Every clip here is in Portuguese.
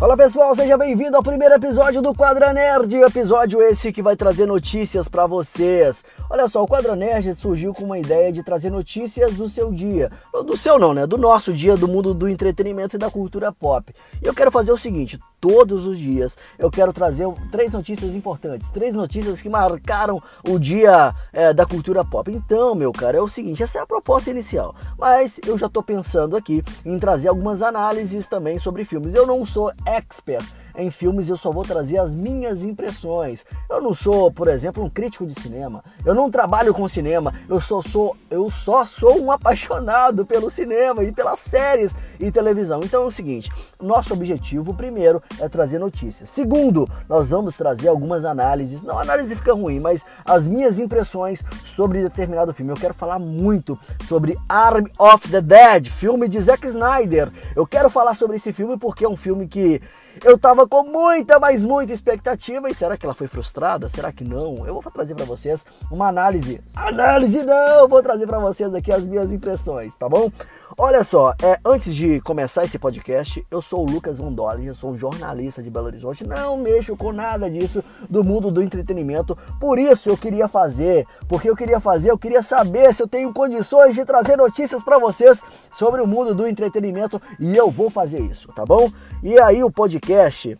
Fala pessoal, seja bem-vindo ao primeiro episódio do Quadra Nerd, episódio esse que vai trazer notícias para vocês. Olha só, o Quadra Nerd surgiu com uma ideia de trazer notícias do seu dia, do seu não, né, do nosso dia, do mundo do entretenimento e da cultura pop. E eu quero fazer o seguinte, todos os dias eu quero trazer três notícias importantes, três notícias que marcaram o dia é, da cultura pop. Então, meu cara, é o seguinte, essa é a proposta inicial, mas eu já tô pensando aqui em trazer algumas análises também sobre filmes. Eu não sou expert em filmes, eu só vou trazer as minhas impressões. Eu não sou, por exemplo, um crítico de cinema. Eu não trabalho com cinema. Eu só sou, eu só sou um apaixonado pelo cinema e pelas séries e televisão. Então é o seguinte, nosso objetivo primeiro é trazer notícias. Segundo, nós vamos trazer algumas análises. Não, a análise fica ruim, mas as minhas impressões sobre determinado filme. Eu quero falar muito sobre Arm of the Dead, filme de Zack Snyder. Eu quero falar sobre esse filme porque é um filme que eu tava com muita, mas muita expectativa. E será que ela foi frustrada? Será que não? Eu vou trazer para vocês uma análise. Análise não! Vou trazer para vocês aqui as minhas impressões, tá bom? Olha só, é, antes de começar esse podcast, eu sou o Lucas Vondoli, eu sou um jornalista de Belo Horizonte. Não mexo com nada disso do mundo do entretenimento. Por isso eu queria fazer, porque eu queria fazer, eu queria saber se eu tenho condições de trazer notícias para vocês sobre o mundo do entretenimento e eu vou fazer isso, tá bom? E aí o podcast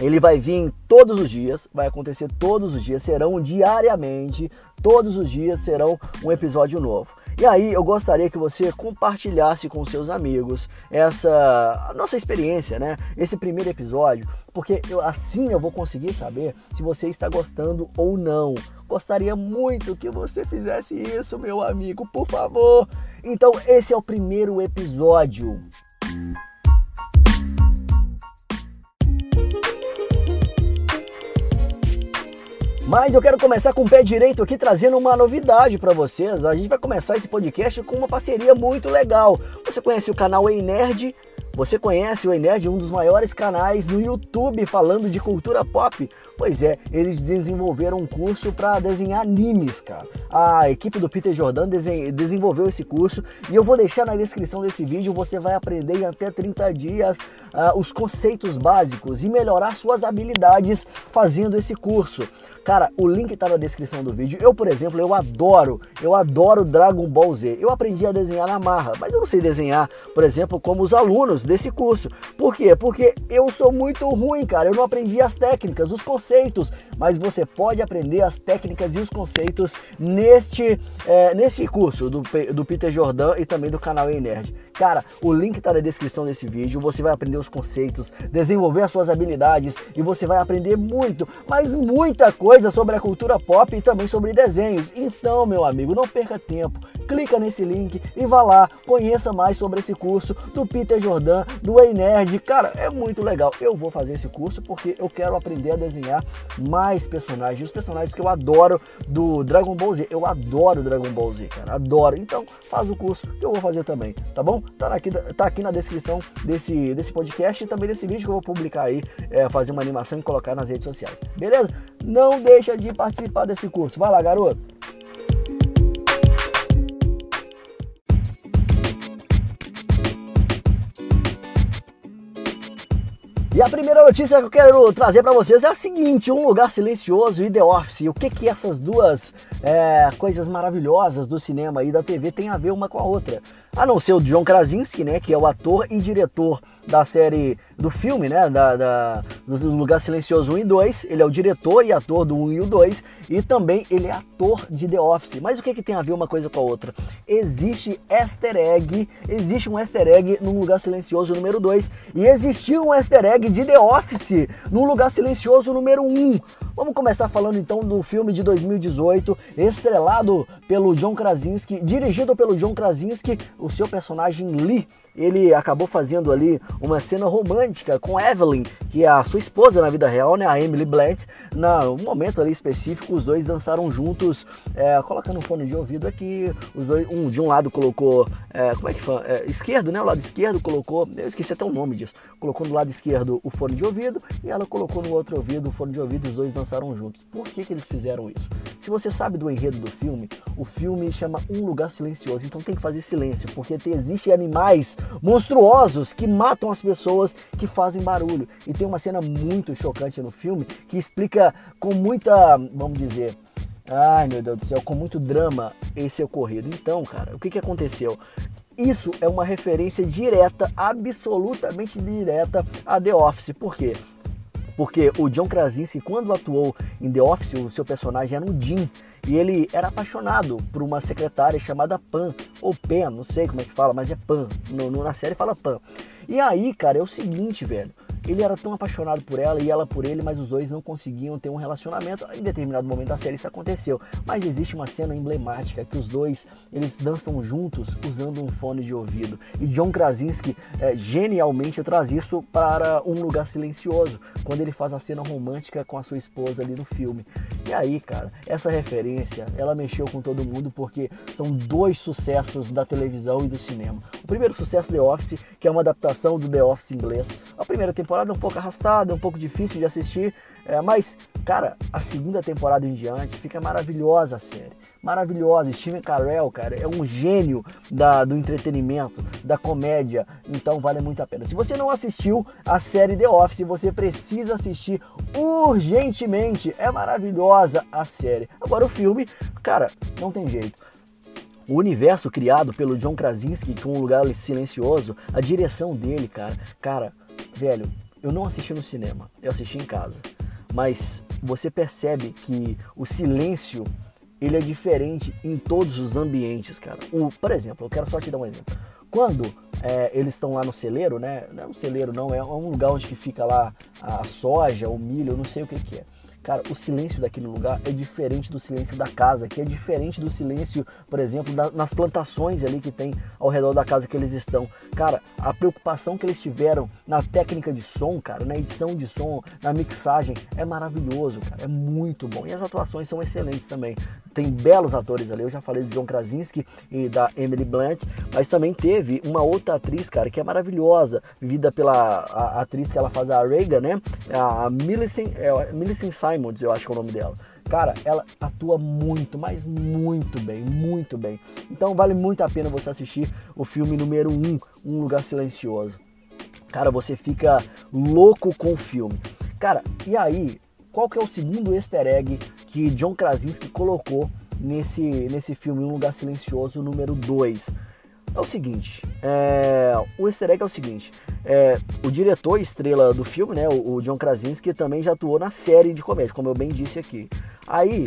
ele vai vir todos os dias, vai acontecer todos os dias, serão diariamente, todos os dias serão um episódio novo. E aí eu gostaria que você compartilhasse com seus amigos essa nossa experiência, né? Esse primeiro episódio, porque eu, assim eu vou conseguir saber se você está gostando ou não. Gostaria muito que você fizesse isso, meu amigo, por favor. Então esse é o primeiro episódio. Mas eu quero começar com o pé direito aqui trazendo uma novidade para vocês. A gente vai começar esse podcast com uma parceria muito legal. Você conhece o canal Ei Nerd? Você conhece o Ei Nerd, um dos maiores canais no YouTube falando de cultura pop? Pois é, eles desenvolveram um curso para desenhar animes, cara. A equipe do Peter Jordan desenvolveu esse curso e eu vou deixar na descrição desse vídeo. Você vai aprender em até 30 dias uh, os conceitos básicos e melhorar suas habilidades fazendo esse curso. Cara, o link está na descrição do vídeo. Eu, por exemplo, eu adoro, eu adoro Dragon Ball Z. Eu aprendi a desenhar na marra, mas eu não sei desenhar, por exemplo, como os alunos desse curso. Por quê? Porque eu sou muito ruim, cara. Eu não aprendi as técnicas, os conceitos, mas você pode aprender as técnicas e os conceitos neste, é, neste curso do, do Peter Jordan e também do canal e Nerd. Cara, o link está na descrição desse vídeo. Você vai aprender os conceitos, desenvolver as suas habilidades e você vai aprender muito, mas muita coisa sobre a cultura pop e também sobre desenhos. Então, meu amigo, não perca tempo. Clica nesse link e vá lá, conheça mais sobre esse curso do Peter Jordan, do Ei Nerd. Cara, é muito legal. Eu vou fazer esse curso porque eu quero aprender a desenhar mais personagens, os personagens que eu adoro do Dragon Ball Z. Eu adoro Dragon Ball Z, cara, adoro. Então, faz o curso que eu vou fazer também, tá bom? Tá aqui, tá aqui na descrição desse, desse podcast e também desse vídeo que eu vou publicar aí, é, fazer uma animação e colocar nas redes sociais. Beleza? Não deixa de participar desse curso. Vai lá, garoto! E a primeira notícia que eu quero trazer para vocês é a seguinte: Um Lugar Silencioso e The Office. O que que essas duas é, coisas maravilhosas do cinema e da TV têm a ver uma com a outra? A não ser o John Krasinski, né, que é o ator e diretor da série, do filme, né, da, da, do Lugar Silencioso 1 e 2. Ele é o diretor e ator do 1 e o 2. E também ele é ator de The Office. Mas o que, que tem a ver uma coisa com a outra? Existe easter egg, existe um easter egg no Lugar Silencioso número 2. E existiu um easter egg de The Office no Lugar Silencioso número 1. Vamos começar falando então do filme de 2018, estrelado pelo John Krasinski, dirigido pelo John Krasinski, o seu personagem Lee, ele acabou fazendo ali uma cena romântica com Evelyn, que é a sua esposa na vida real, né, a Emily Blunt. No momento ali específico, os dois dançaram juntos, é, colocando um fone de ouvido aqui. Os dois, um de um lado colocou, é, como é que fala? É, esquerdo, né? O lado esquerdo colocou, eu esqueci até o nome disso. Colocou no lado esquerdo o fone de ouvido e ela colocou no outro ouvido o fone de ouvido. Os dois dançaram juntos. Por que que eles fizeram isso? se você sabe do enredo do filme, o filme chama Um Lugar Silencioso, então tem que fazer silêncio, porque existem animais monstruosos que matam as pessoas que fazem barulho. E tem uma cena muito chocante no filme que explica com muita, vamos dizer, ai meu Deus do céu, com muito drama esse ocorrido. Então, cara, o que, que aconteceu? Isso é uma referência direta, absolutamente direta a The Office. Por quê? Porque o John Krasinski, quando atuou em The Office, o seu personagem era um Jim. E ele era apaixonado por uma secretária chamada Pan, ou Pen, não sei como é que fala, mas é Pan. No, no, na série fala Pan. E aí, cara, é o seguinte, velho. Ele era tão apaixonado por ela e ela por ele, mas os dois não conseguiam ter um relacionamento. Em determinado momento da série isso aconteceu. Mas existe uma cena emblemática que os dois eles dançam juntos usando um fone de ouvido. E John Krasinski é, genialmente traz isso para um lugar silencioso, quando ele faz a cena romântica com a sua esposa ali no filme. E aí, cara, essa referência, ela mexeu com todo mundo porque são dois sucessos da televisão e do cinema. O primeiro sucesso The Office, que é uma adaptação do The Office inglês. A primeira temporada temporada um pouco arrastada, um pouco difícil de assistir, é, mas, cara, a segunda temporada em diante fica maravilhosa a série. Maravilhosa. Steven Carell, cara, é um gênio da, do entretenimento, da comédia, então vale muito a pena. Se você não assistiu a série The Office, você precisa assistir urgentemente. É maravilhosa a série. Agora o filme, cara, não tem jeito. O universo criado pelo John Krasinski, com um lugar silencioso, a direção dele, cara, cara, velho, eu não assisti no cinema, eu assisti em casa. Mas você percebe que o silêncio ele é diferente em todos os ambientes, cara. O, por exemplo, eu quero só te dar um exemplo. Quando é, eles estão lá no celeiro, né? Não é um celeiro, não, é um lugar onde que fica lá a soja, o milho, eu não sei o que, que é. Cara, o silêncio daquele lugar é diferente do silêncio da casa, que é diferente do silêncio, por exemplo, da, nas plantações ali que tem ao redor da casa que eles estão. Cara, a preocupação que eles tiveram na técnica de som, cara, na edição de som, na mixagem, é maravilhoso, cara, é muito bom. E as atuações são excelentes também. Tem belos atores ali, eu já falei do John Krasinski e da Emily Blunt, mas também teve uma outra atriz, cara, que é maravilhosa, vivida pela a, a atriz que ela faz a Reagan, né? A Millicent, é, Millicent Simon Simons, eu acho que é o nome dela. Cara, ela atua muito, mas muito bem, muito bem. Então vale muito a pena você assistir o filme número 1, um, Um Lugar Silencioso. Cara, você fica louco com o filme. Cara, e aí, qual que é o segundo easter egg que John Krasinski colocou nesse, nesse filme Um Lugar Silencioso número 2? É o seguinte, é, o easter egg é o seguinte, é, o diretor estrela do filme, né, o, o John Krasinski, também já atuou na série de comédia, como eu bem disse aqui. Aí,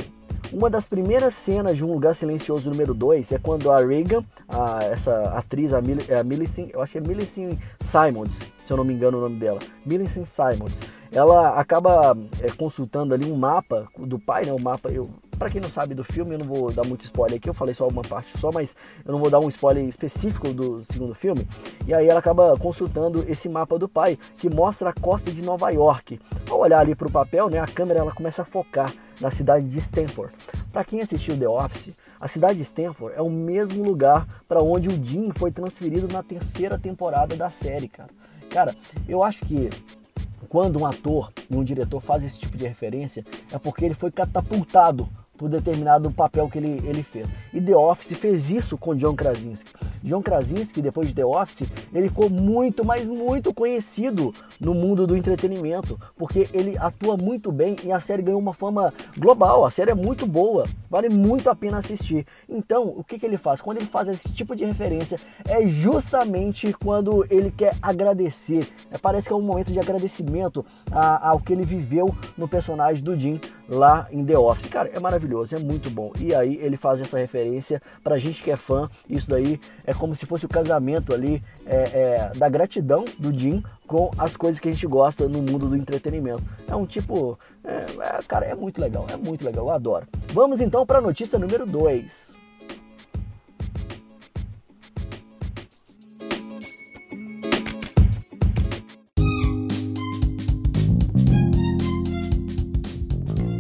uma das primeiras cenas de Um Lugar Silencioso número 2 é quando a Reagan, a, essa atriz, a, Mil, a Millicent, eu acho que é Millicent Simons, se eu não me engano o nome dela, Millicent Simons, ela acaba é, consultando ali um mapa do pai, né, o mapa, eu para quem não sabe do filme, eu não vou dar muito spoiler aqui, eu falei só uma parte só, mas eu não vou dar um spoiler específico do segundo filme. E aí ela acaba consultando esse mapa do pai, que mostra a costa de Nova York. Ao olhar ali para o papel, né, a câmera ela começa a focar na cidade de Stanford. Para quem assistiu The Office, a cidade de Stanford é o mesmo lugar para onde o Jim foi transferido na terceira temporada da série, cara. Cara, eu acho que quando um ator e um diretor fazem esse tipo de referência, é porque ele foi catapultado por determinado papel que ele, ele fez. E The Office fez isso com John Krasinski. John Krasinski, depois de The Office, ele ficou muito, mas muito conhecido no mundo do entretenimento, porque ele atua muito bem e a série ganhou uma fama global. A série é muito boa, vale muito a pena assistir. Então, o que, que ele faz? Quando ele faz esse tipo de referência, é justamente quando ele quer agradecer. É, parece que é um momento de agradecimento a, ao que ele viveu no personagem do Jim lá em The Office. Cara, é maravilhoso maravilhoso, é muito bom. E aí ele faz essa referência pra gente que é fã, isso daí é como se fosse o casamento ali é, é, da gratidão do Jim com as coisas que a gente gosta no mundo do entretenimento. É um tipo, é, é cara, é muito legal, é muito legal, eu adoro. Vamos então para a notícia número 2.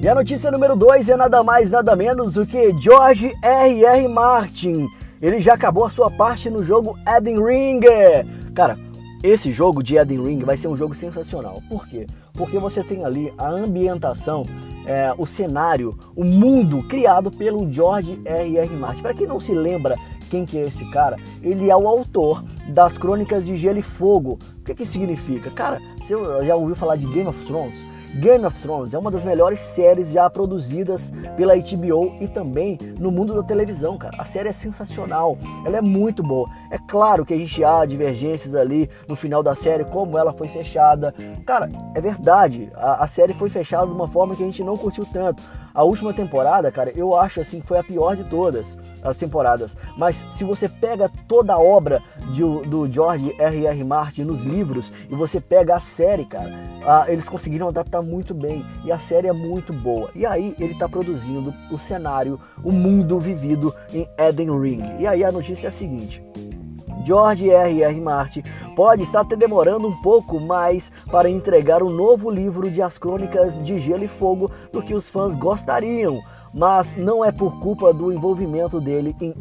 A notícia número 2 é nada mais, nada menos do que George R.R. Martin. Ele já acabou a sua parte no jogo Elden Ring. Cara, esse jogo de Eden Ring vai ser um jogo sensacional. Por quê? Porque você tem ali a ambientação, é, o cenário, o mundo criado pelo George R. R. Martin. Para quem não se lembra quem que é esse cara, ele é o autor das Crônicas de Gelo e Fogo. O que que significa? Cara, você já ouviu falar de Game of Thrones? Game of Thrones é uma das melhores séries já produzidas pela HBO e também no mundo da televisão, cara. A série é sensacional, ela é muito boa. É claro que a gente há divergências ali no final da série, como ela foi fechada. Cara, é verdade, a, a série foi fechada de uma forma que a gente não curtiu tanto. A última temporada, cara, eu acho assim foi a pior de todas as temporadas. Mas se você pega toda a obra de, do George R. R. Martin nos livros e você pega a série, cara, a, eles conseguiram adaptar muito bem e a série é muito boa. E aí ele está produzindo o cenário, o mundo vivido em Eden Ring. E aí a notícia é a seguinte. George R. R. Martin pode estar até demorando um pouco mais para entregar o novo livro de As Crônicas de Gelo e Fogo do que os fãs gostariam, mas não é por culpa do envolvimento dele em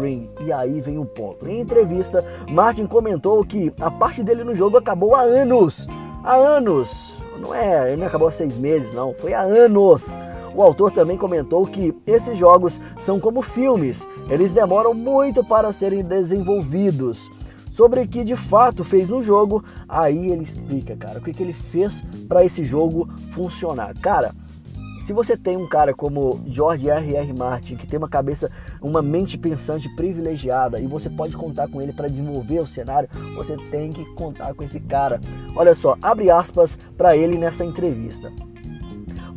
Ring. E aí vem o um ponto. Em entrevista, Martin comentou que a parte dele no jogo acabou há anos. Há anos. Não é, ele não acabou há seis meses, não. Foi há anos. O autor também comentou que esses jogos são como filmes, eles demoram muito para serem desenvolvidos. Sobre o que de fato fez no jogo, aí ele explica, cara, o que, que ele fez para esse jogo funcionar. Cara, se você tem um cara como George R. R. Martin, que tem uma cabeça, uma mente pensante privilegiada, e você pode contar com ele para desenvolver o cenário, você tem que contar com esse cara. Olha só, abre aspas para ele nessa entrevista.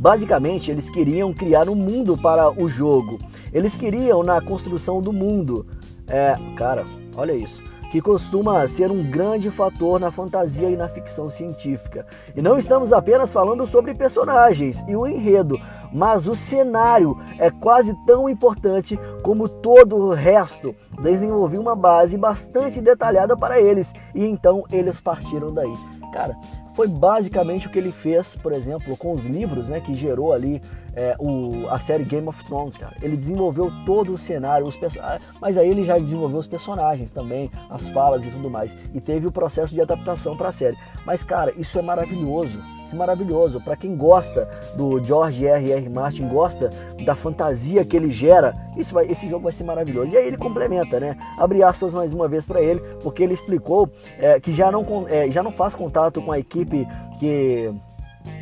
Basicamente, eles queriam criar um mundo para o jogo. Eles queriam na construção do mundo. É, cara, olha isso. Que costuma ser um grande fator na fantasia e na ficção científica. E não estamos apenas falando sobre personagens e o enredo, mas o cenário é quase tão importante como todo o resto. Desenvolvi uma base bastante detalhada para eles e então eles partiram daí. Cara, foi basicamente o que ele fez, por exemplo, com os livros, né, que gerou ali é, o, a série Game of Thrones, cara. Ele desenvolveu todo o cenário, os ah, mas aí ele já desenvolveu os personagens também, as falas e tudo mais, e teve o processo de adaptação para a série. Mas, cara, isso é maravilhoso. Isso é maravilhoso. Para quem gosta do George R. R. Martin, gosta da fantasia que ele gera, isso vai, esse jogo vai ser maravilhoso. E aí ele complementa, né? Abre aspas mais uma vez para ele, porque ele explicou é, que já não, é, já não faz contato com a equipe que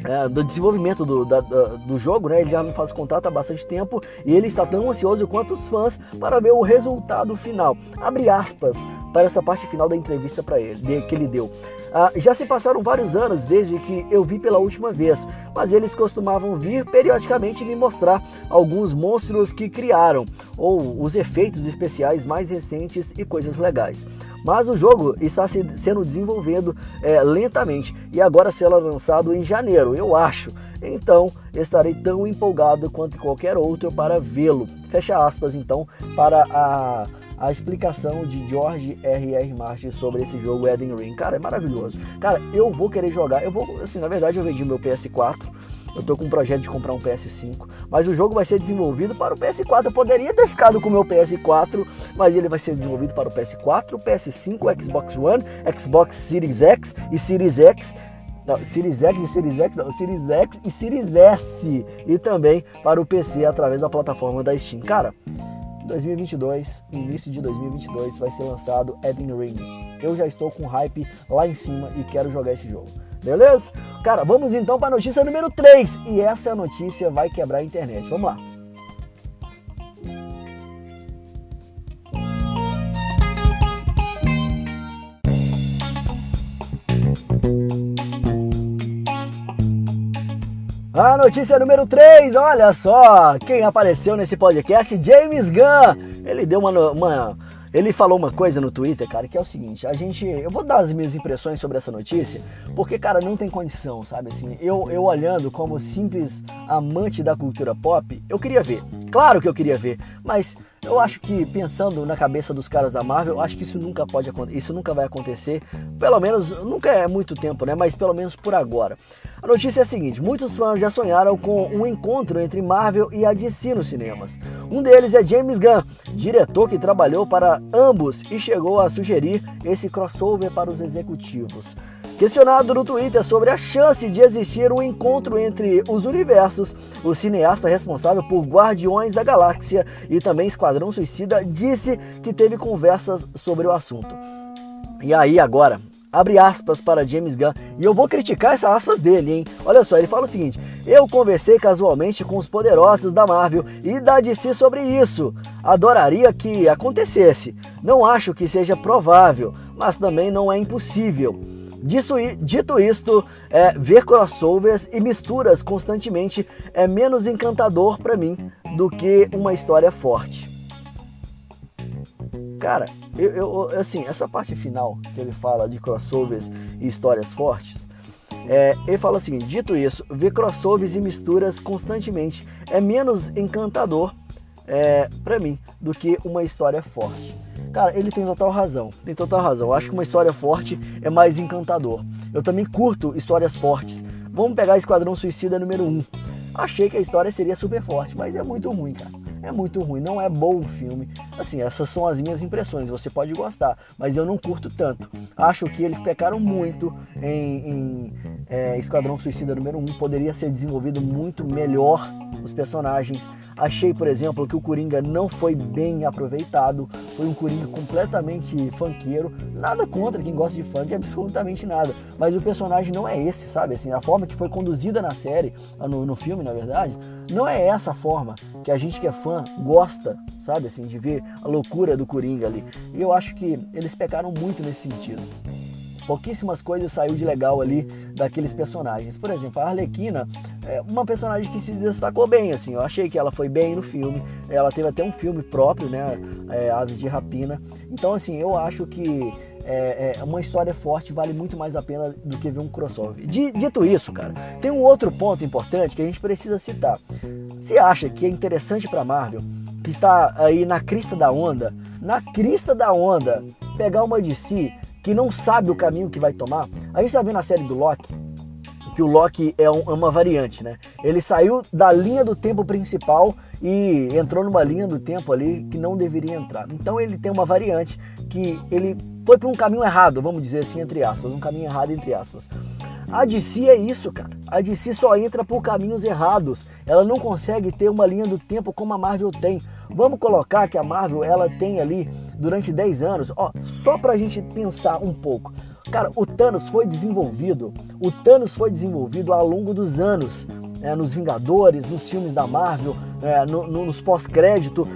é, do desenvolvimento do, da, do jogo, né? Ele já não faz contato há bastante tempo e ele está tão ansioso quanto os fãs para ver o resultado final. Abre aspas para essa parte final da entrevista para ele, de, que ele deu. Ah, já se passaram vários anos desde que eu vi pela última vez, mas eles costumavam vir periodicamente me mostrar alguns monstros que criaram, ou os efeitos especiais mais recentes e coisas legais. Mas o jogo está se, sendo desenvolvido é, lentamente e agora será lançado em janeiro, eu acho. Então estarei tão empolgado quanto qualquer outro para vê-lo. Fecha aspas então para a a explicação de George R.R. Martin sobre esse jogo Eden Ring. Cara, é maravilhoso. Cara, eu vou querer jogar. Eu vou, assim, na verdade eu vendi meu PS4. Eu tô com um projeto de comprar um PS5, mas o jogo vai ser desenvolvido para o PS4. Eu poderia ter ficado com o meu PS4, mas ele vai ser desenvolvido para o PS4, PS5, Xbox One, Xbox Series X e Series X não, Series X e Series X, não, Series X e Series S e também para o PC através da plataforma da Steam. Cara, 2022, início de 2022, vai ser lançado Eden Ring. Eu já estou com hype lá em cima e quero jogar esse jogo. Beleza? Cara, vamos então para a notícia número 3. E essa notícia vai quebrar a internet. Vamos lá. A notícia número 3, olha só, quem apareceu nesse podcast, James Gunn. Ele deu uma, uma, ele falou uma coisa no Twitter, cara, que é o seguinte, a gente, eu vou dar as minhas impressões sobre essa notícia, porque cara, não tem condição, sabe assim, eu eu olhando como simples amante da cultura pop, eu queria ver. Claro que eu queria ver, mas Eu acho que pensando na cabeça dos caras da Marvel, eu acho que isso nunca pode isso nunca vai acontecer. Pelo menos nunca é muito tempo, né? Mas pelo menos por agora. A notícia é a seguinte: muitos fãs já sonharam com um encontro entre Marvel e a DC nos cinemas. Um deles é James Gunn, diretor que trabalhou para ambos e chegou a sugerir esse crossover para os executivos. Questionado no Twitter sobre a chance de existir um encontro entre os universos, o cineasta responsável por Guardiões da Galáxia e também Esquadrão Suicida disse que teve conversas sobre o assunto. E aí agora, abre aspas para James Gunn, e eu vou criticar essas aspas dele, hein? Olha só, ele fala o seguinte: Eu conversei casualmente com os poderosos da Marvel e da DC sobre isso. Adoraria que acontecesse. Não acho que seja provável, mas também não é impossível. Disso, dito isto, é, ver crossovers e misturas constantemente é menos encantador para mim do que uma história forte. Cara, eu, eu, assim, essa parte final que ele fala de crossovers e histórias fortes, é, ele fala seguinte: dito isso, ver crossovers e misturas constantemente é menos encantador é, para mim do que uma história forte. Cara, ele tem total razão. Tem total razão. Eu acho que uma história forte é mais encantador. Eu também curto histórias fortes. Vamos pegar Esquadrão Suicida número 1. Achei que a história seria super forte, mas é muito ruim, cara é muito ruim, não é bom o filme. Assim, essas são as minhas impressões. Você pode gostar, mas eu não curto tanto. Acho que eles pecaram muito em, em é, Esquadrão Suicida número 1. Poderia ser desenvolvido muito melhor os personagens. Achei, por exemplo, que o Coringa não foi bem aproveitado. Foi um Coringa completamente funkeiro. Nada contra quem gosta de funk, absolutamente nada. Mas o personagem não é esse, sabe? Assim, a forma que foi conduzida na série, no, no filme, na verdade, não é essa forma que a gente que é fã gosta, sabe, assim, de ver a loucura do Coringa ali. E eu acho que eles pecaram muito nesse sentido. Pouquíssimas coisas saiu de legal ali daqueles personagens. Por exemplo, a Arlequina é uma personagem que se destacou bem, assim. Eu achei que ela foi bem no filme. Ela teve até um filme próprio, né? É, Aves de Rapina. Então, assim, eu acho que é, é, uma história forte vale muito mais a pena do que ver um crossover. Dito isso, cara, tem um outro ponto importante que a gente precisa citar. Você acha que é interessante para Marvel, que está aí na crista da onda, na crista da onda, pegar uma DC que não sabe o caminho que vai tomar? A gente está vendo a série do Loki, que o Loki é, um, é uma variante, né? Ele saiu da linha do tempo principal e entrou numa linha do tempo ali que não deveria entrar. Então ele tem uma variante que ele foi para um caminho errado, vamos dizer assim, entre aspas, um caminho errado entre aspas. A DC é isso, cara. A DC só entra por caminhos errados. Ela não consegue ter uma linha do tempo como a Marvel tem. Vamos colocar que a Marvel ela tem ali durante 10 anos, ó, só pra gente pensar um pouco. Cara, o Thanos foi desenvolvido, o Thanos foi desenvolvido ao longo dos anos é, nos Vingadores, nos filmes da Marvel, é, no, no, nos pós-crédito,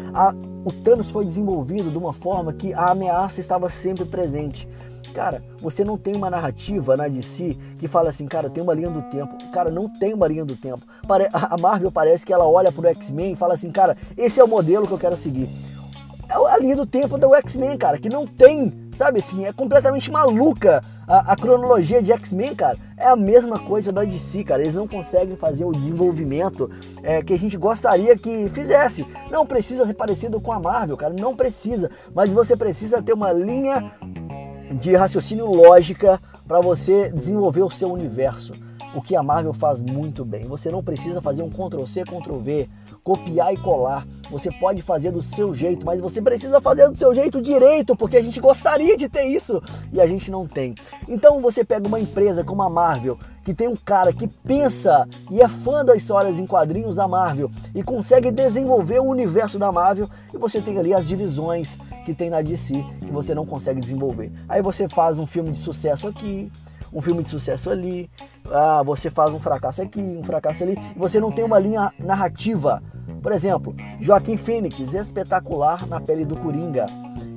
o Thanos foi desenvolvido de uma forma que a ameaça estava sempre presente. Cara, você não tem uma narrativa na DC que fala assim, cara, tem uma linha do tempo. Cara, não tem uma linha do tempo. A Marvel parece que ela olha pro X-Men e fala assim, cara, esse é o modelo que eu quero seguir. É a linha do tempo do X-Men, cara, que não tem Sabe assim, é completamente maluca a, a cronologia de X-Men, cara. É a mesma coisa da DC, cara. Eles não conseguem fazer o desenvolvimento é, que a gente gostaria que fizesse. Não precisa ser parecido com a Marvel, cara. Não precisa. Mas você precisa ter uma linha de raciocínio lógica para você desenvolver o seu universo. O que a Marvel faz muito bem. Você não precisa fazer um Ctrl C, Ctrl V copiar e colar. Você pode fazer do seu jeito, mas você precisa fazer do seu jeito direito, porque a gente gostaria de ter isso e a gente não tem. Então você pega uma empresa como a Marvel, que tem um cara que pensa e é fã das histórias em quadrinhos da Marvel e consegue desenvolver o universo da Marvel, e você tem ali as divisões que tem na DC que você não consegue desenvolver. Aí você faz um filme de sucesso aqui, um filme de sucesso ali, ah, você faz um fracasso aqui, um fracasso ali, e você não tem uma linha narrativa por exemplo, Joaquim Fênix, espetacular na pele do Coringa.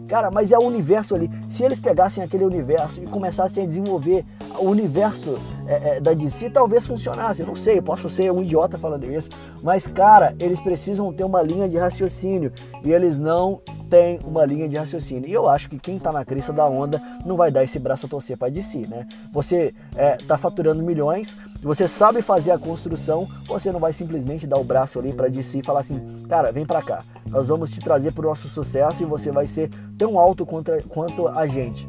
Cara, mas é o universo ali. Se eles pegassem aquele universo e começassem a desenvolver o universo é, é, da DC, talvez funcionasse. Eu não sei, posso ser um idiota falando isso. Mas, cara, eles precisam ter uma linha de raciocínio. E eles não tem uma linha de raciocínio. E eu acho que quem tá na crista da onda não vai dar esse braço a torcer para DC, né? Você é, tá faturando milhões, você sabe fazer a construção, você não vai simplesmente dar o braço ali para DC e falar assim, cara, vem para cá, nós vamos te trazer pro nosso sucesso e você vai ser tão alto quanto, quanto a gente.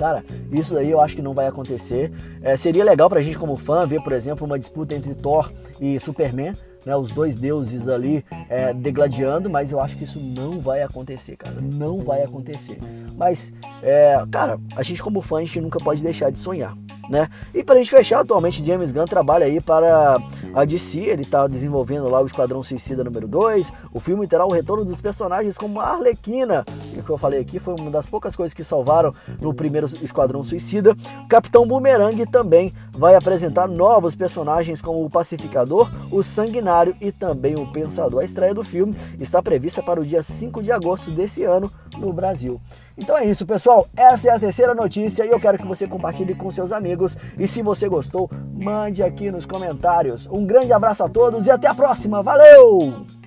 Cara, isso daí eu acho que não vai acontecer. É, seria legal pra gente como fã ver, por exemplo, uma disputa entre Thor e Superman, né, os dois deuses ali é, degladiando, mas eu acho que isso não vai acontecer, cara. Não vai acontecer. Mas, é, cara, a gente como fã, a gente nunca pode deixar de sonhar né? E para a gente fechar, atualmente James Gunn trabalha aí para a DC, ele está desenvolvendo lá o Esquadrão Suicida número 2. O filme terá o retorno dos personagens como a Arlequina, que eu falei aqui foi uma das poucas coisas que salvaram no primeiro Esquadrão Suicida. Capitão Boomerang também vai apresentar novos personagens como o Pacificador, o Sanguinário e também o Pensador. A estreia do filme está prevista para o dia 5 de agosto desse ano no Brasil. Então é isso, pessoal. Essa é a terceira notícia e eu quero que você compartilhe com seus amigos. E se você gostou, mande aqui nos comentários. Um grande abraço a todos e até a próxima. Valeu!